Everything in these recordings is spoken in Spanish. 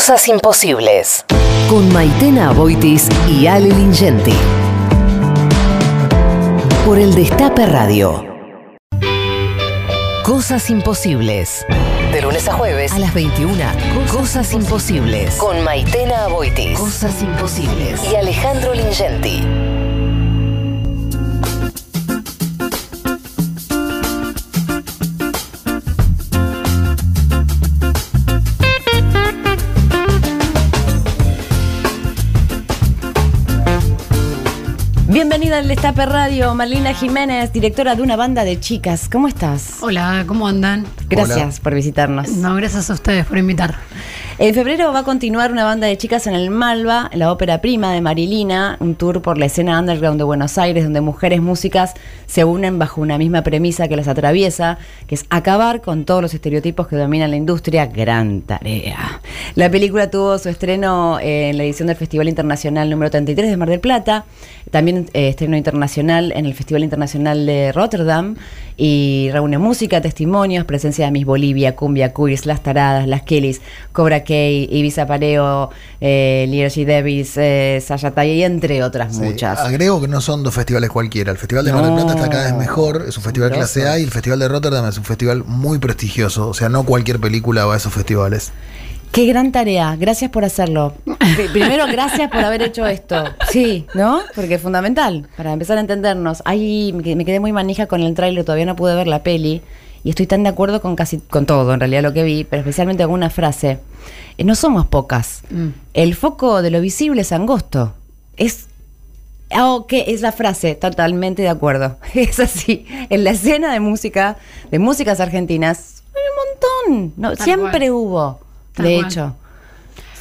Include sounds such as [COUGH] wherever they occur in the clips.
Cosas imposibles. Con Maitena Boitis y Ale Lingenti. Por el Destape Radio. Cosas imposibles. De lunes a jueves a las 21. Cosas, imposibles. Con Maitena Boitis. Cosas imposibles. Y Alejandro Lingenti. Bienvenida al Destape Radio, Marlina Jiménez, directora de una banda de chicas. ¿Cómo estás? Hola, ¿cómo andan? Gracias por visitarnos. No, gracias a ustedes por invitar. En febrero va a continuar una banda de chicas en el Malva, la ópera prima de Marilina, un tour por la escena underground de Buenos Aires, donde mujeres músicas se unen bajo una misma premisa que las atraviesa, que es acabar con todos los estereotipos que dominan la industria. Gran tarea. La película tuvo su estreno en la edición del Festival Internacional número 33 de Mar del Plata, también eh, estreno internacional en el Festival Internacional de Rotterdam y reúne música, testimonios, presencia de Miss Bolivia, Cumbia Quiz, Las Taradas, Las Kellys, Cobra Kai, Ibiza Pareo, eh, G. Davis, eh, Sayatay y entre otras muchas. Agrego que no son dos festivales cualquiera. El Festival de Mar del Plata está cada vez mejor, es un festival clase A y el Festival de Rotterdam es un festival muy prestigioso. O sea, no cualquier película va a esos festivales. Qué gran tarea, gracias por hacerlo. Primero, gracias por haber hecho esto. Sí, ¿no? Porque es fundamental para empezar a entendernos. Ahí me quedé muy manija con el tráiler, todavía no pude ver la peli y estoy tan de acuerdo con casi con todo en realidad lo que vi, pero especialmente con una frase. Eh, no somos pocas. Mm. El foco de lo visible es angosto. Es Oh, ¿qué? Es la frase, totalmente de acuerdo. [LAUGHS] Es así. En la escena de música, de músicas argentinas, hay un montón. No, siempre hubo de hecho.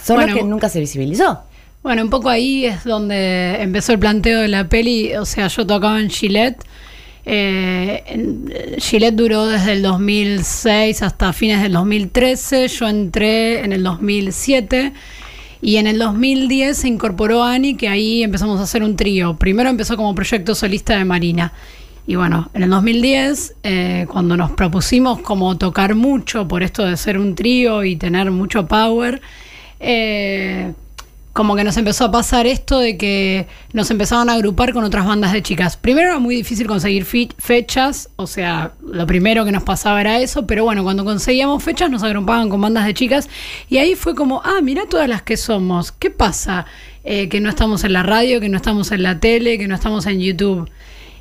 Solo que nunca se visibilizó. Bueno, un poco ahí es donde empezó el planteo de la peli. O sea, yo tocaba en Gillette. Eh, Gillette duró desde el 2006 hasta fines del 2013. Yo entré en el 2007. Y en el 2010 se incorporó Ani, que ahí empezamos a hacer un trío. Primero empezó como proyecto solista de Marina. Y bueno, en el 2010, eh, cuando nos propusimos como tocar mucho por esto de ser un trío y tener mucho power, eh, como que nos empezó a pasar esto de que nos empezaban a agrupar con otras bandas de chicas. Primero era muy difícil conseguir fechas, o sea, lo primero que nos pasaba era eso, pero bueno, cuando conseguíamos fechas nos agrupaban con bandas de chicas y ahí fue como, ah, mira todas las que somos, ¿qué pasa? Eh, que no estamos en la radio, que no estamos en la tele, que no estamos en YouTube.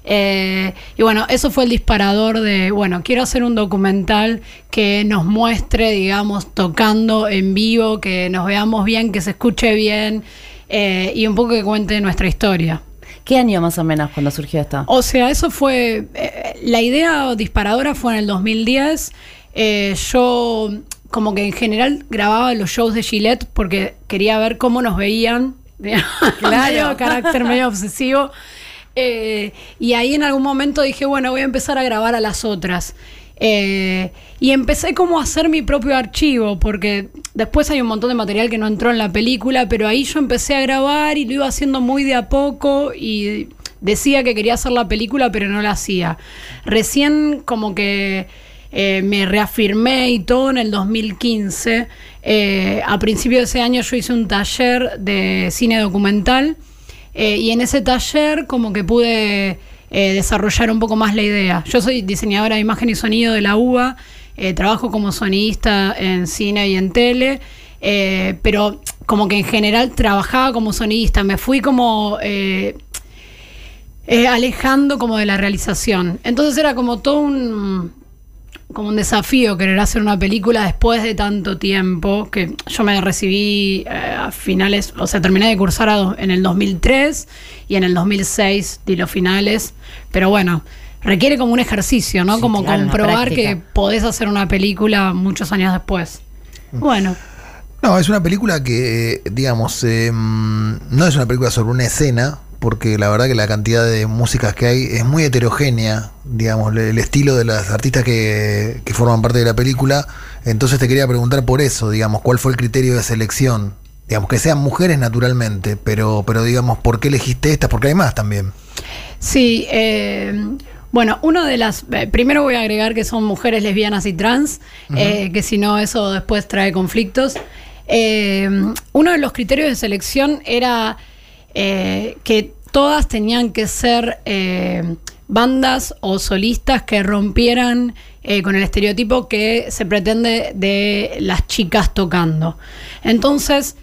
Eh, y bueno, eso fue el disparador de, bueno, quiero hacer un documental que nos muestre, digamos, tocando en vivo, que nos veamos bien, que se escuche bien eh, y un poco que cuente nuestra historia. ¿Qué año más o menos cuando surgió esto? O sea, eso fue, eh, la idea disparadora fue en el 2010. yo como que en general grababa los shows de Gillette porque quería ver cómo nos veían. [LAUGHS] Claro, carácter medio obsesivo. Eh, y ahí en algún momento dije, bueno, voy a empezar a grabar a las otras. Eh, y empecé como a hacer mi propio archivo, porque después hay un montón de material que no entró en la película, pero ahí yo empecé a grabar y lo iba haciendo muy de a poco y decía que quería hacer la película, pero no la hacía. Recién como que eh, me reafirmé y todo en el 2015. a principio de ese año yo hice un taller de cine documental eh, y en ese taller como que pude eh, desarrollar un poco más la idea. Yo soy diseñadora de imagen y sonido de la UBA, eh, trabajo como sonidista en cine y en tele, pero como que en general trabajaba como sonidista, me fui como... alejando como de la realización. Entonces era como todo un, como un desafío querer hacer una película después de tanto tiempo, que yo me recibí eh, a finales, o sea, terminé de cursar en el 2003 y en el 2006 di los finales, pero bueno, requiere como un ejercicio, ¿no? como comprobar que podés hacer una película muchos años después. Bueno. No, es una película que, digamos, em, no es una película sobre una escena, porque la verdad que la cantidad de músicas que hay es muy heterogénea, digamos, el estilo de las artistas que, forman parte de la película. Entonces te quería preguntar por eso, digamos, cuál fue el criterio de selección. Digamos, que sean mujeres naturalmente, pero, pero digamos, ¿por qué elegiste estas? Porque hay más también. Sí, eh, bueno, uno de las. Eh, primero voy a agregar que son mujeres lesbianas y trans, eh, que si no, eso después trae conflictos. uno de los criterios de selección era eh, que todas tenían que ser eh, bandas o solistas que rompieran eh, con el estereotipo que se pretende de las chicas tocando. Entonces,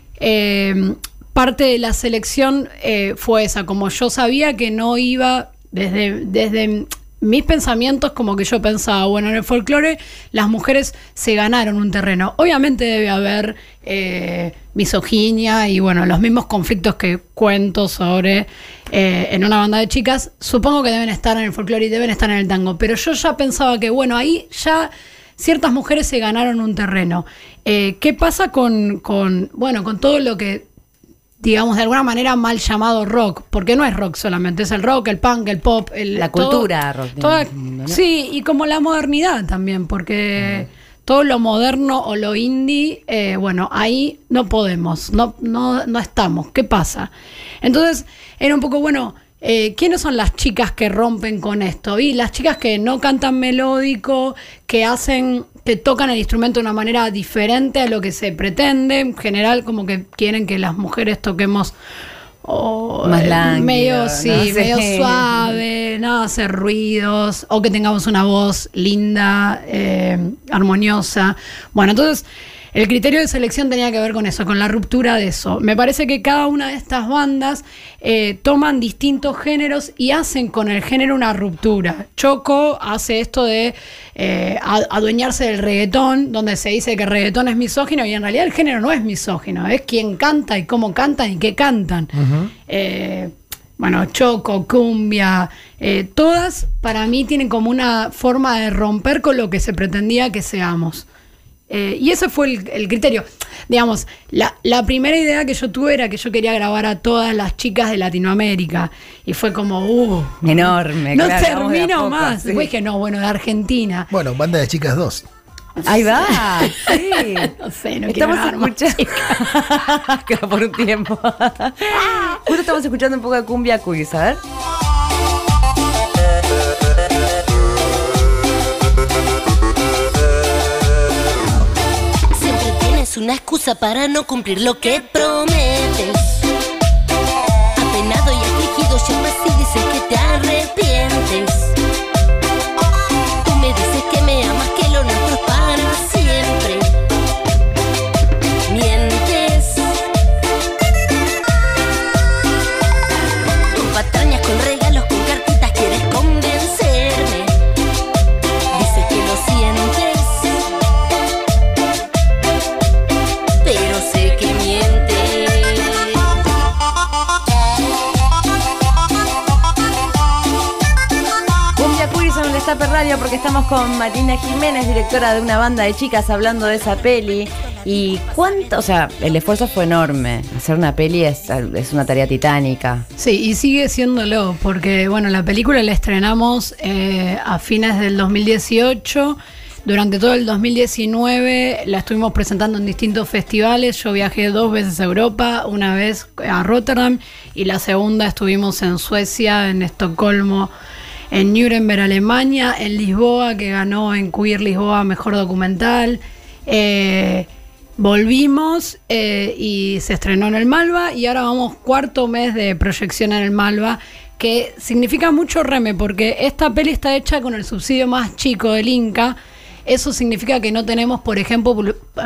parte de la selección fue esa, como yo sabía que no iba desde, desde mis pensamientos, como que yo pensaba, bueno, en el folclore las mujeres se ganaron un terreno. Obviamente debe haber eh, misoginia y bueno, los mismos conflictos que cuento sobre eh, en una banda de chicas, supongo que deben estar en el folclore y deben estar en el tango. Pero yo ya pensaba que, bueno, ahí ya ciertas mujeres se ganaron un terreno. Eh, ¿Qué pasa con, con, bueno, con todo lo que digamos, de alguna manera mal llamado rock, porque no es rock solamente, es el rock, el punk, el pop, el, La todo- cultura rock, toda- ¿no? Sí, y como la modernidad también, porque todo lo moderno o lo indie, eh, bueno, ahí no podemos, no, no, no estamos. ¿Qué pasa? Entonces, era un poco, bueno, eh, ¿quiénes son las chicas que rompen con esto? Y las chicas que no cantan melódico, que hacen, que tocan el instrumento de una manera diferente a lo que se pretende. En general, como que quieren que las mujeres toquemos o, Más eh, lánguido, medio, no sí, sé. medio suave, no hacer ruidos, o que tengamos una voz linda, eh, armoniosa. Bueno, entonces el criterio de selección tenía que ver con eso, con la ruptura de eso. Me parece que cada una de estas bandas eh, toman distintos géneros y hacen con el género una ruptura. Choco hace esto de eh, adueñarse del reggaetón, donde se dice que el reggaetón es misógino y en realidad el género no es misógino, es quien canta y cómo cantan y qué cantan. Eh, bueno, choco, cumbia, eh, todas para mí tienen como una forma de romper con lo que se pretendía que seamos. Eh, y ese fue el, el criterio. Digamos, la, la primera idea que yo tuve era que yo quería grabar a todas las chicas de Latinoamérica. Y fue como, uh, Enorme, no claro, termino poco, más. sí. Después dije, no, bueno, de Argentina. Bueno, banda de chicas 2. Ahí va, sí. [LAUGHS] No sé, no quiero estamos escuchando. [LAUGHS] Quedó por un tiempo. [LAUGHS] Justo estamos escuchando un poco de cumbia quiz, a ver. Tienes una excusa para no cumplir lo que prometes. Con Marina Jiménez, directora de una banda de chicas, hablando de esa peli. Y cuánto, o sea, el esfuerzo fue enorme. Hacer una peli es, es una tarea titánica. Sí, y sigue siéndolo, porque bueno, la película la estrenamos eh, a fines del 2018. Durante todo el 2019 la estuvimos presentando en distintos festivales. Yo viajé dos veces a Europa, una vez a Rotterdam y la segunda estuvimos en Suecia, en Estocolmo, en Nuremberg, Alemania, en Lisboa, que ganó en Queer Lisboa Mejor Documental. Eh, Volvimos eh, y se estrenó en el Malva y ahora vamos cuarto mes de proyección en el Malva, que significa mucho reme porque esta peli está hecha con el subsidio más chico del Inca. Eso significa que no tenemos, por ejemplo,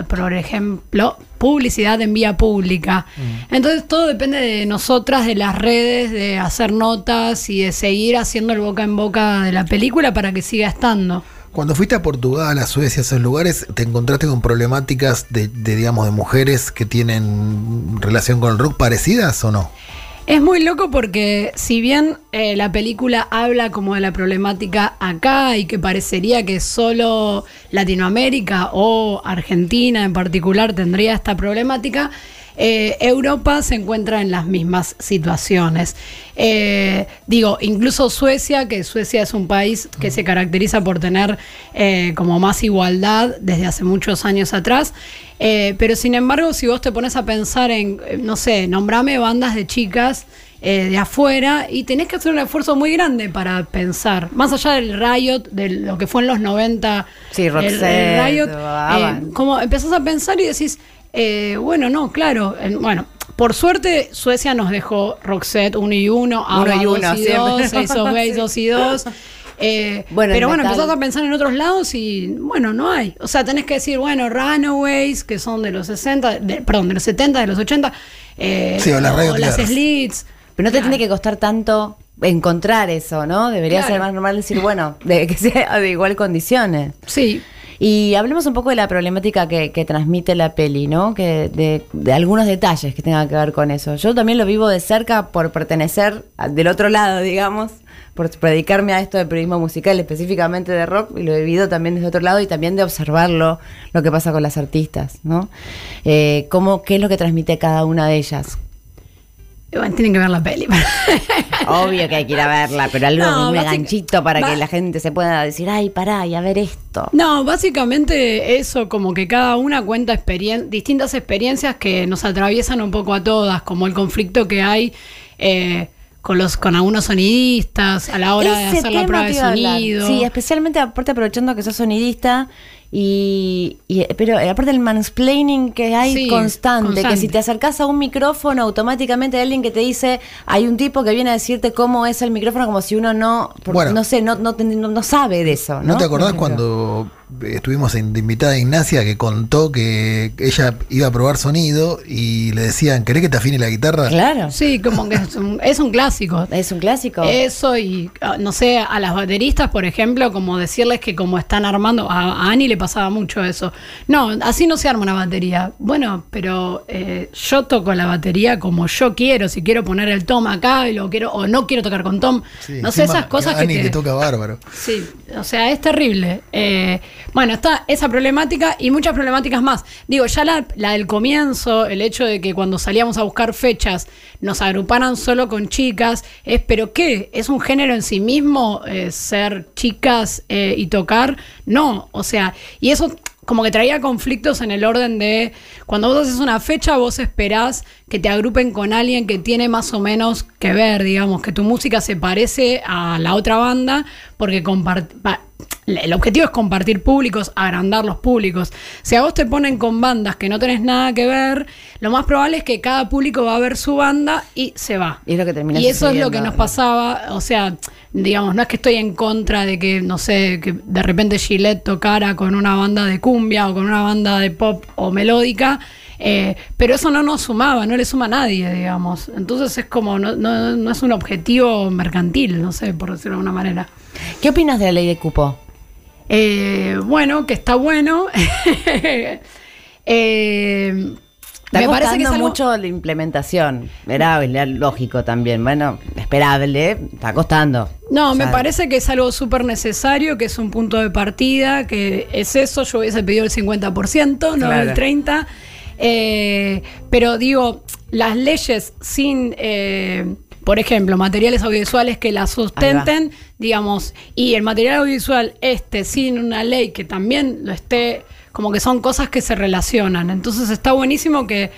por ejemplo, publicidad en vía pública. Entonces todo depende de nosotras, de las redes, de hacer notas y de seguir haciendo el boca en boca de la película para que siga estando. Cuando fuiste a Portugal, a Suecia, a esos lugares, ¿te encontraste con problemáticas de, de, digamos, de mujeres que tienen relación con el rock parecidas o no? Es muy loco porque si bien eh, la película habla como de la problemática acá y que parecería que solo Latinoamérica o Argentina en particular tendría esta problemática, eh, Europa se encuentra en las mismas situaciones. Eh, digo, incluso Suecia, que Suecia es un país que se caracteriza por tener eh, como más igualdad desde hace muchos años atrás, pero sin embargo, si vos te pones a pensar en, no sé, nombrame bandas de chicas eh, de afuera y tenés que hacer un esfuerzo muy grande para pensar, más allá del Riot, de lo que fue en los 90, Sí, el- Roxette, el Riot, eh, como empezás a pensar y decís, Eh, bueno, no, claro. en- bueno, por suerte Suecia nos dejó Roxette 1 y 1, ahora y 2 uno, y siempre. 2, Ace of Base 2 y 2. Eh, [LAUGHS] Bueno, pero bueno, metal. empezás a pensar en otros lados y bueno, no hay. O sea, tenés que decir, bueno, Runaways, que son de los 60, de- perdón, de los 70, de los 80, eh, Sí, o las Radio las. Slits. Pero no te tiene que costar tanto encontrar eso, ¿no? Debería Claro. ser más normal decir, bueno, de que sea de igual condiciones. Sí, Y hablemos un poco de la problemática que, transmite la peli, ¿no? Que de, de algunos detalles que tengan que ver con eso. Yo también lo vivo de cerca por pertenecer a- del otro lado, [LAUGHS] digamos, por dedicarme a esto de periodismo musical, específicamente de rock, y lo he vivido también desde otro lado y también de observarlo, lo que pasa con las artistas, ¿no? Eh, cómo, ¿Qué es lo que transmite cada una de ellas? Bueno, tienen que ver la peli. [LAUGHS] Obvio que hay que ir a verla, pero algo, No, un ganchito para que la gente se pueda decir, ay, pará, y a ver esto. No, básicamente eso, como que cada una cuenta experien- distintas experiencias que nos atraviesan un poco a todas, como el conflicto que hay eh, con los con algunos sonidistas a la hora de hacer la prueba de sonido. Sí, especialmente aparte aprovechando que sos sonidista y, y- pero aparte el mansplaining que hay Sí, constante, que si te acercás a un micrófono automáticamente hay alguien que te dice, hay un tipo que viene a decirte cómo es el micrófono como si uno no, por- Bueno. no sé, no, no, te- no- no sabe de eso, ¿no? ¿No te acordás cuando estuvimos en- invitada a Ignacia que contó que ella iba a probar sonido y le decían, ¿querés que te afine la guitarra? Claro, Sí, como que es un, es un clásico. es un clásico. Eso y, ah, no sé, a las bateristas, por ejemplo, como decirles que como están armando, a, a Ani le pasaba mucho eso. No, así no se arma una batería. Bueno, pero eh, yo toco la batería como yo quiero, si quiero poner el tom acá y lo quiero, o no quiero tocar con tom. Sí, no sé, esas cosas que, Ani te- le toca bárbaro. Sí, o sea, es terrible. Eh, bueno, está esa problemática y muchas problemáticas más. Digo, ya la, la del comienzo, el hecho de que cuando salíamos a buscar fechas nos agruparan solo con chicas, es, pero ¿qué? ¿Es un género en sí mismo eh, ser chicas eh, y tocar? No, o sea, y eso como que traía conflictos en el orden de cuando vos haces una fecha, vos esperás que te agrupen con alguien que tiene más o menos que ver, digamos, que tu música se parece a la otra banda, porque el objetivo es compartir públicos, agrandar los públicos. Si a vos te ponen con bandas que no tenés nada que ver, lo más probable es que cada público va a ver su banda y se va. Y es lo que termina Y eso es lo que nos ¿no? pasaba, o sea, digamos, no es que estoy en contra de que, no sé, que de repente Gillette tocara con una banda de cumbia o con una banda de pop o melódica, eh, pero eso no nos sumaba, no le suma a nadie, digamos. Entonces es como, no, no, no es un objetivo mercantil, no sé, por decirlo de alguna manera. ¿Qué opinas de la ley de cupo? Eh, bueno, que está bueno. [LAUGHS] Eh, Está me parece que es algo- mucho la implementación. Era lógico también. Bueno, esperable, está costando. No, O me parece que es algo súper necesario, que es un punto de partida, que es eso, yo hubiese pedido el 50%, no Claro. el 30%. Eh, pero digo, las leyes sin, eh, por ejemplo, materiales audiovisuales que las sustenten, digamos, y el material audiovisual este sin una ley que también lo esté, como que son cosas que se relacionan. Entonces está buenísimo que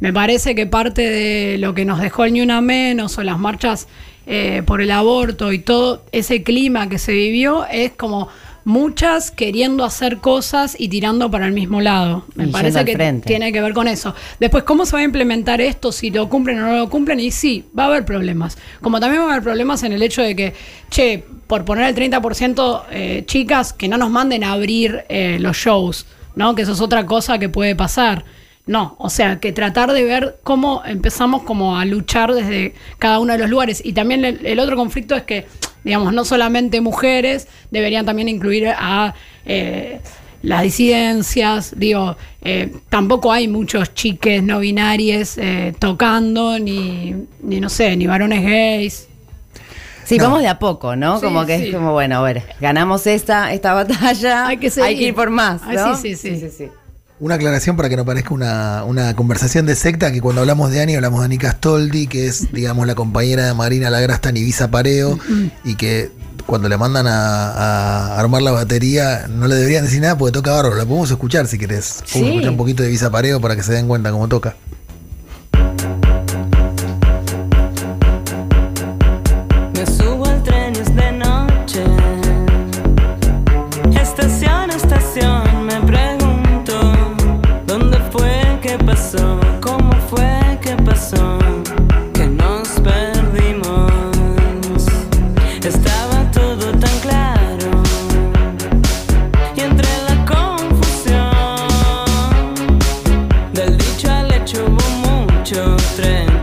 me parece que parte de lo que nos dejó el Ni Una Menos o las marchas eh, por el aborto y todo ese clima que se vivió es como muchas queriendo hacer cosas y tirando para el mismo lado. Me Y parece que frente. tiene que ver con eso. Después, ¿cómo se va a implementar esto? Si lo cumplen o no lo cumplen. Y sí, va a haber problemas. Como también va a haber problemas en el hecho de que, che, por poner el 30%, eh, chicas, que no nos manden a abrir eh, los shows, ¿no? Que eso es otra cosa que puede pasar. No, o sea, que tratar de ver cómo empezamos como a luchar desde cada uno de los lugares. Y también el, el otro conflicto es que, digamos, no solamente mujeres, deberían también incluir a eh, las disidencias. Digo, eh, tampoco hay muchos chiques no binarios eh, tocando, ni, ni, no sé, ni varones gays. Sí, No. vamos de a poco, ¿no? Sí, como que sí. es como, bueno, a ver, ganamos esta, esta batalla, Hay que seguir. ir por más, Ay, ¿no? sí, sí, sí. Una aclaración para que no parezca una, una conversación de secta, que cuando hablamos de Ani hablamos de Ani Castoldi, que es, digamos, la compañera de Marina Lagrasta en Ibiza Pareo, y que cuando le mandan a, a armar la batería no le deberían decir nada porque toca bárbaro. La podemos escuchar si querés. Podemos Sí. escuchar un poquito de Ibiza Pareo para que se den cuenta cómo toca.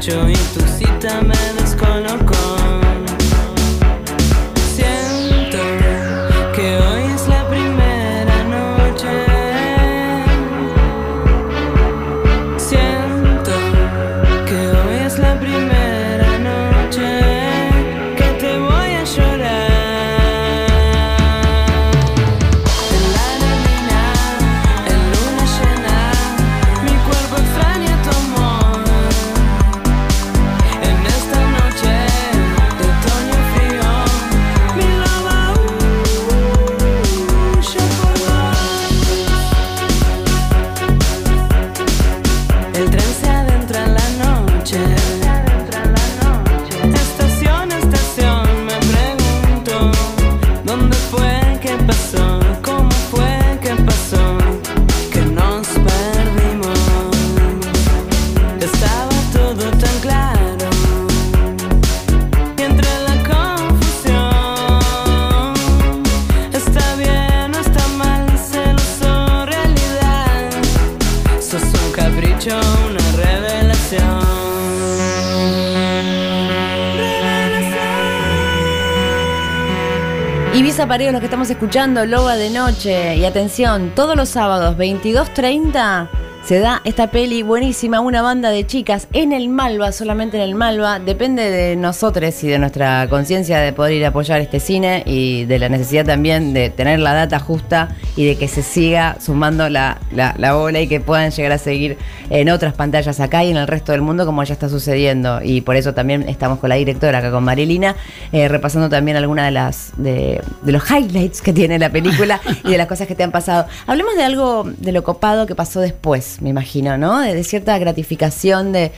Trecho. Y fue Pareo, los que estamos escuchando, Loba de Noche. Y atención, todos los sábados, 22.30, se da esta peli buenísima, una banda de chicas en el Malva, solamente en el Malva. Depende de nosotros y de nuestra conciencia de poder ir a apoyar este cine y de la necesidad también de tener la data justa y de que se siga sumando la, la- la bola y que puedan llegar a seguir en otras pantallas acá y en el resto del mundo como ya está sucediendo. Y por eso también estamos con la directora acá con Marilina, eh, repasando también algunas de las de, de los highlights que tiene la película [LAUGHS] y de las cosas que te han pasado. Hablemos de algo de lo copado que pasó después, me imagino, ¿no? De, cierta gratificación de,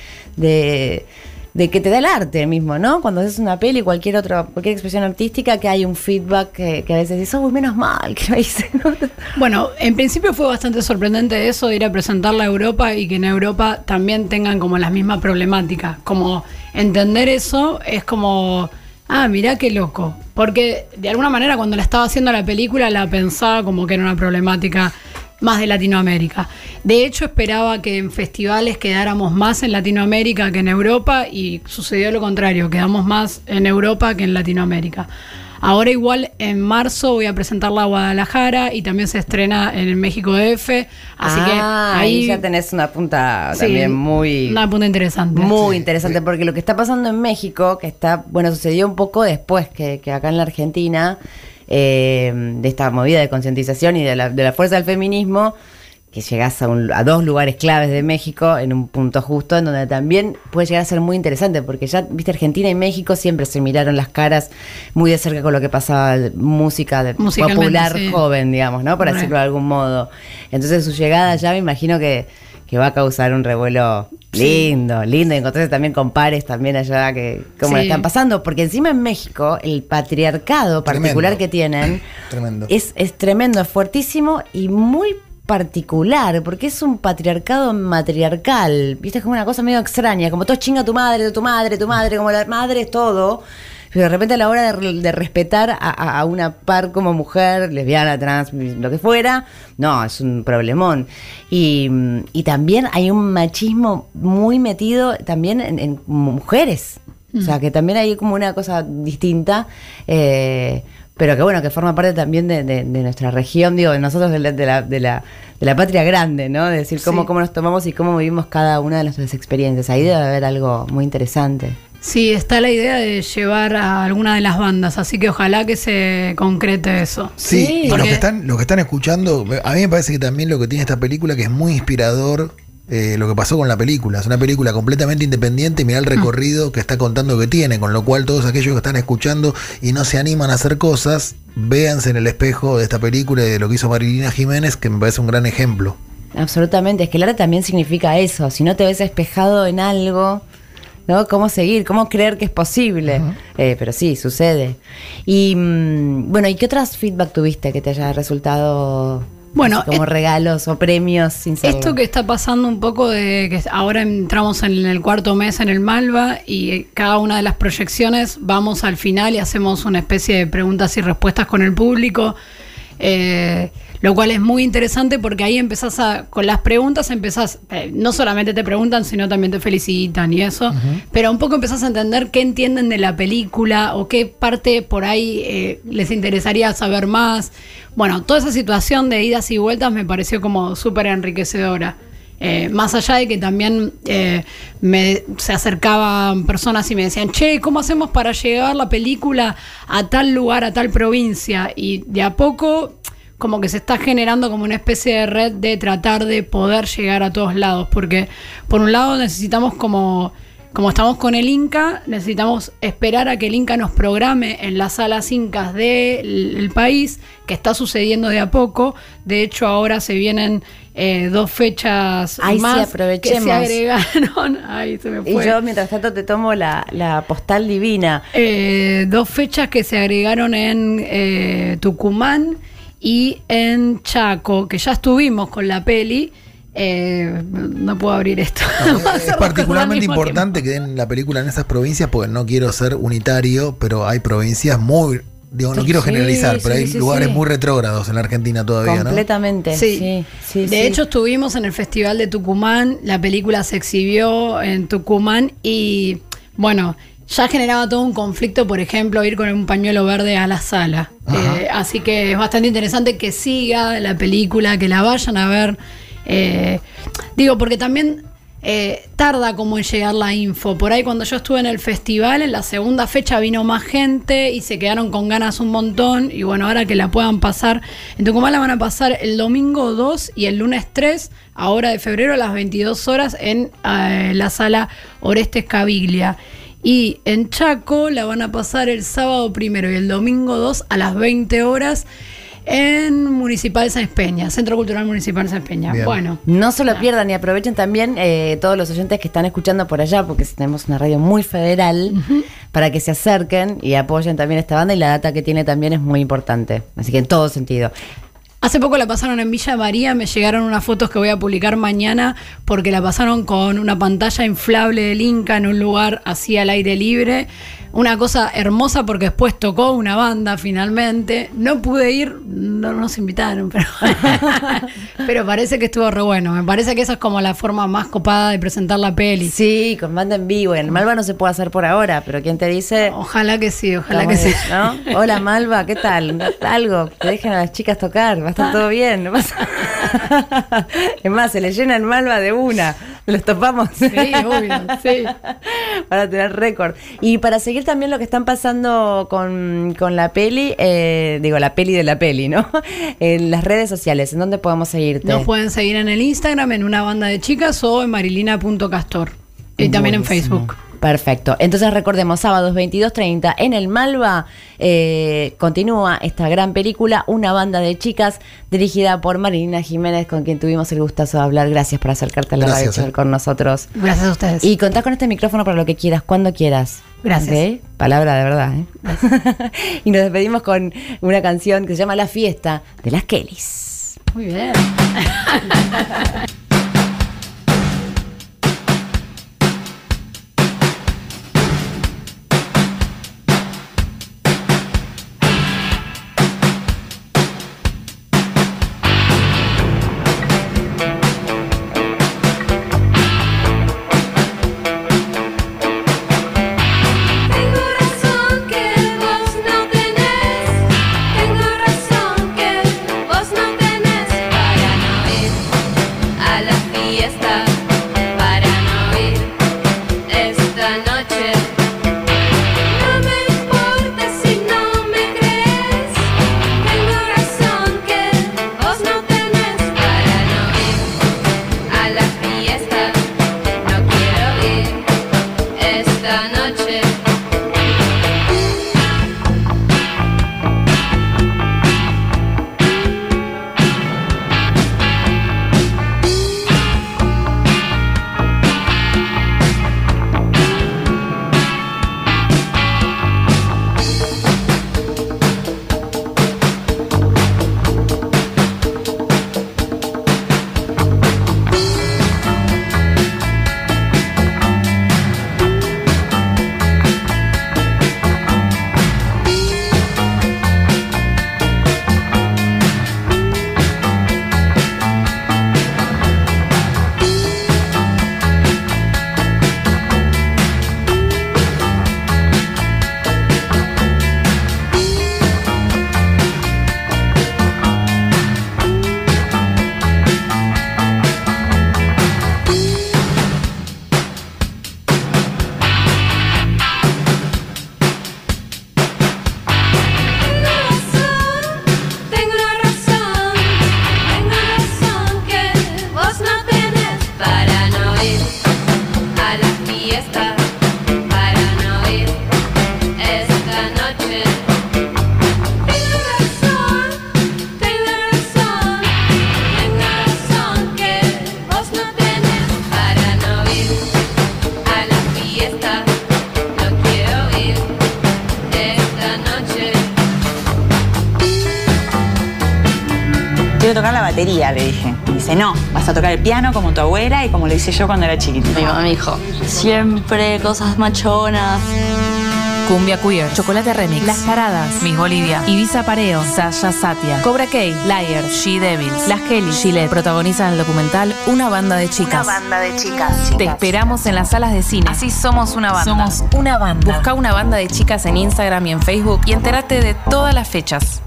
de que te da el arte mismo, ¿no? Cuando haces una peli, cualquier otra, cualquier expresión artística, que hay un feedback que, a veces dices, oh, menos mal que lo hice, ¿no? [LAUGHS] Bueno, en principio fue bastante sorprendente eso de ir a presentarla a Europa y que en Europa también tengan como las mismas problemáticas. Como entender eso es como, ah, mirá qué loco. Porque de alguna manera cuando la estaba haciendo la película la pensaba como que era una problemática más de Latinoamérica. De hecho, esperaba que en festivales quedáramos más en Latinoamérica que en Europa y sucedió lo contrario, quedamos más en Europa que en Latinoamérica. Ahora igual en marzo voy a presentarla a Guadalajara y también se estrena en el México DF, así que Ah, ahí ya tenés una punta sí, también muy... una punta interesante. Muy Sí, interesante, porque lo que está pasando en México, que está, bueno, sucedió un poco después que, que acá en la Argentina, eh, de esta movida de concientización y de la, de la fuerza del feminismo, que llegás a, un- a dos lugares claves de México en un punto justo, en donde también puede llegar a ser muy interesante, porque ya, viste, Argentina y México siempre se miraron las caras muy de cerca con lo que pasaba de música de popular sí. joven, digamos, ¿no? Por decirlo de algún modo. Entonces su llegada ya me imagino que, que va a causar un revuelo lindo, lindo. Y encontrarse también con pares también allá que cómo la están pasando. Porque encima en México el patriarcado particular Tremendo. que tienen [CLEARS THROAT] Tremendo. es, es tremendo, es fuertísimo y muy particular, porque es un patriarcado matriarcal, viste, es como una cosa medio extraña, como todo chinga tu madre, tu madre, tu madre, como la madre es todo, pero de repente a la hora de, de respetar a, una par como mujer, lesbiana, trans, lo que fuera, no, es un problemón. Y, mm, y también hay un machismo muy metido también en, en mujeres, o sea, que también hay como una cosa distinta. eh, pero que bueno, que forma parte también de, de- de nuestra región, digo, de nosotros de la, de la, de la, de la patria grande, ¿no? De decir cómo, Sí. cómo nos tomamos y cómo vivimos cada una de nuestras experiencias. Ahí debe haber algo muy interesante. Sí, está la idea de llevar a alguna de las bandas, así que ojalá que se concrete eso. Sí, Sí, y los que, están, los que están escuchando, a mí me parece que también lo que tiene esta película que es muy inspirador eh, lo que pasó con la película. Es una película completamente independiente y mira el Mm. recorrido que está contando que tiene, con lo cual todos aquellos que están escuchando y no se animan a hacer cosas, véanse en el espejo de esta película y de lo que hizo Marilina Jiménez, que me parece un gran ejemplo. Absolutamente, es que el arte también significa eso. Si no te ves espejado en algo, ¿no? ¿Cómo seguir? ¿Cómo creer que es posible? Eh, pero sí, sucede. Y mm, bueno, ¿y qué otras feedback tuviste que te haya resultado Bueno, como eh, regalos o premios sin serlo. Esto que está pasando un poco de que ahora entramos en el cuarto mes en el Malva y eh, cada una de las proyecciones vamos al final y hacemos una especie de preguntas y respuestas con el público. eh, lo cual es muy interesante porque ahí empezás a, con las preguntas empezás, eh, no solamente te preguntan, sino también te felicitan y eso, pero un poco empezás a entender qué entienden de la película o qué parte por ahí eh, les interesaría saber más. Bueno, toda esa situación de idas y vueltas me pareció como súper enriquecedora. Eh, más allá de que también eh, me, se acercaban personas y me decían, che, ¿cómo hacemos para llevar la película a tal lugar, a tal provincia? Y de a poco como que se está generando como una especie de red de tratar de poder llegar a todos lados, porque por un lado necesitamos como, como estamos con el Inca, necesitamos esperar a que el Inca nos programe en las salas incas del el país, que está sucediendo de a poco, de hecho ahora se vienen eh, dos fechas Ay, sí, más que se agregaron, [LAUGHS] ay, se me Y fue. yo, mientras tanto, te tomo la, la postal divina. Eh, dos fechas que se agregaron en eh, Tucumán y en Chaco, que ya estuvimos con la peli. Eh, no puedo abrir esto. No, [LAUGHS] es particularmente importante que den la película en esas provincias porque no quiero ser unitario, pero hay provincias muy, digo, no quiero Sí, generalizar, pero hay sí, lugares sí. muy retrógrados en la Argentina todavía, ¿no? Completamente. Sí. Sí, sí, de sí. hecho, estuvimos en el Festival de Tucumán, la película se exhibió en Tucumán y, bueno, ya generaba todo un conflicto, por ejemplo, ir con un pañuelo verde a la sala. Eh, así que es bastante interesante que siga la película, que la vayan a ver. Eh, digo, porque también eh, tarda como en llegar la info. Por ahí cuando yo estuve en el festival, en la segunda fecha vino más gente y se quedaron con ganas un montón. Y bueno, ahora que la puedan pasar, en Tucumán la van a pasar el domingo 2 y el lunes 3, ahora de febrero a las 22 horas en la sala Orestes Caviglia. Y en Chaco la van a pasar el sábado primero y el domingo 2 a las 20 horas en Municipal Sáenz Peña, Centro Cultural Municipal Sáenz Peña. Bien. Bueno, No se lo pierdan y aprovechen también eh, todos los oyentes que están escuchando por allá, porque tenemos una radio muy federal, para que se acerquen y apoyen también esta banda y la data que tiene también es muy importante. Así que en todo sentido. Hace poco la pasaron en Villa María, me llegaron unas fotos que voy a publicar mañana porque la pasaron con una pantalla inflable del Inca en un lugar así al aire libre. Una cosa hermosa porque después tocó una banda finalmente. No pude ir, no nos invitaron, [LAUGHS] pero, pero parece que estuvo re bueno. Me parece que esa es como la forma más copada de presentar la peli. Sí, con banda en vivo. En Malva no se puede hacer por ahora, pero ¿quién te dice? Ojalá que sí, ojalá que sí. Hola Malva, ¿qué tal? Algo, que dejen a las chicas tocar, estar todo bien. no pasa- Es más, se le llena el Malva de una, los topamos. Sí, obvio, sí. para tener récord. Y para seguir también lo que están pasando con, con la peli, eh, digo, la peli de la peli, ¿no? En las redes sociales, ¿en dónde podemos seguirte? Nos pueden seguir en el Instagram, en una banda de chicas o en marilina.castor. Y también en. Facebook. Perfecto. Entonces recordemos, sábados 22.30 en el Malva eh, continúa esta gran película, Una banda de chicas, dirigida por Marilina Jiménez, con quien tuvimos el gustazo de hablar. Gracias por acercarte a la Gracias, radio eh. con nosotros. Gracias a ustedes. Y contá con este micrófono para lo que quieras, cuando quieras. Gracias. Palabra de verdad. ¿eh? [LAUGHS] y nos despedimos con una canción que se llama La fiesta de las Kellys. Muy bien. [LAUGHS] dije. Dice, no, vas a tocar el piano como tu abuela y como lo hice yo cuando era chiquitita. Mi mamá me dijo, siempre cosas machonas. Cumbia Queer, Chocolate Remix, Las Paradas, Miss Bolivia, Ibiza Pareo, Sasha Satia, Cobra K, Liar, She Devils, Las Kelly, Gillette protagonizan el documental Una banda de chicas. banda de chicas. Te esperamos en las salas de cine. Así somos una banda. Somos una banda. Busca una banda de chicas en Instagram y en Facebook y entérate de todas las fechas.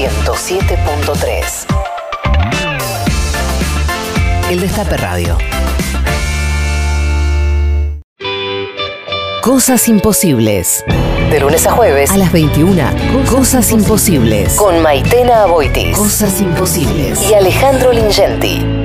107.3 El Destape Radio. Cosas imposibles. De lunes a jueves a las 21. Cosas imposibles. Con Maitena Aboitis. Cosas imposibles. Y Alejandro Lingenti.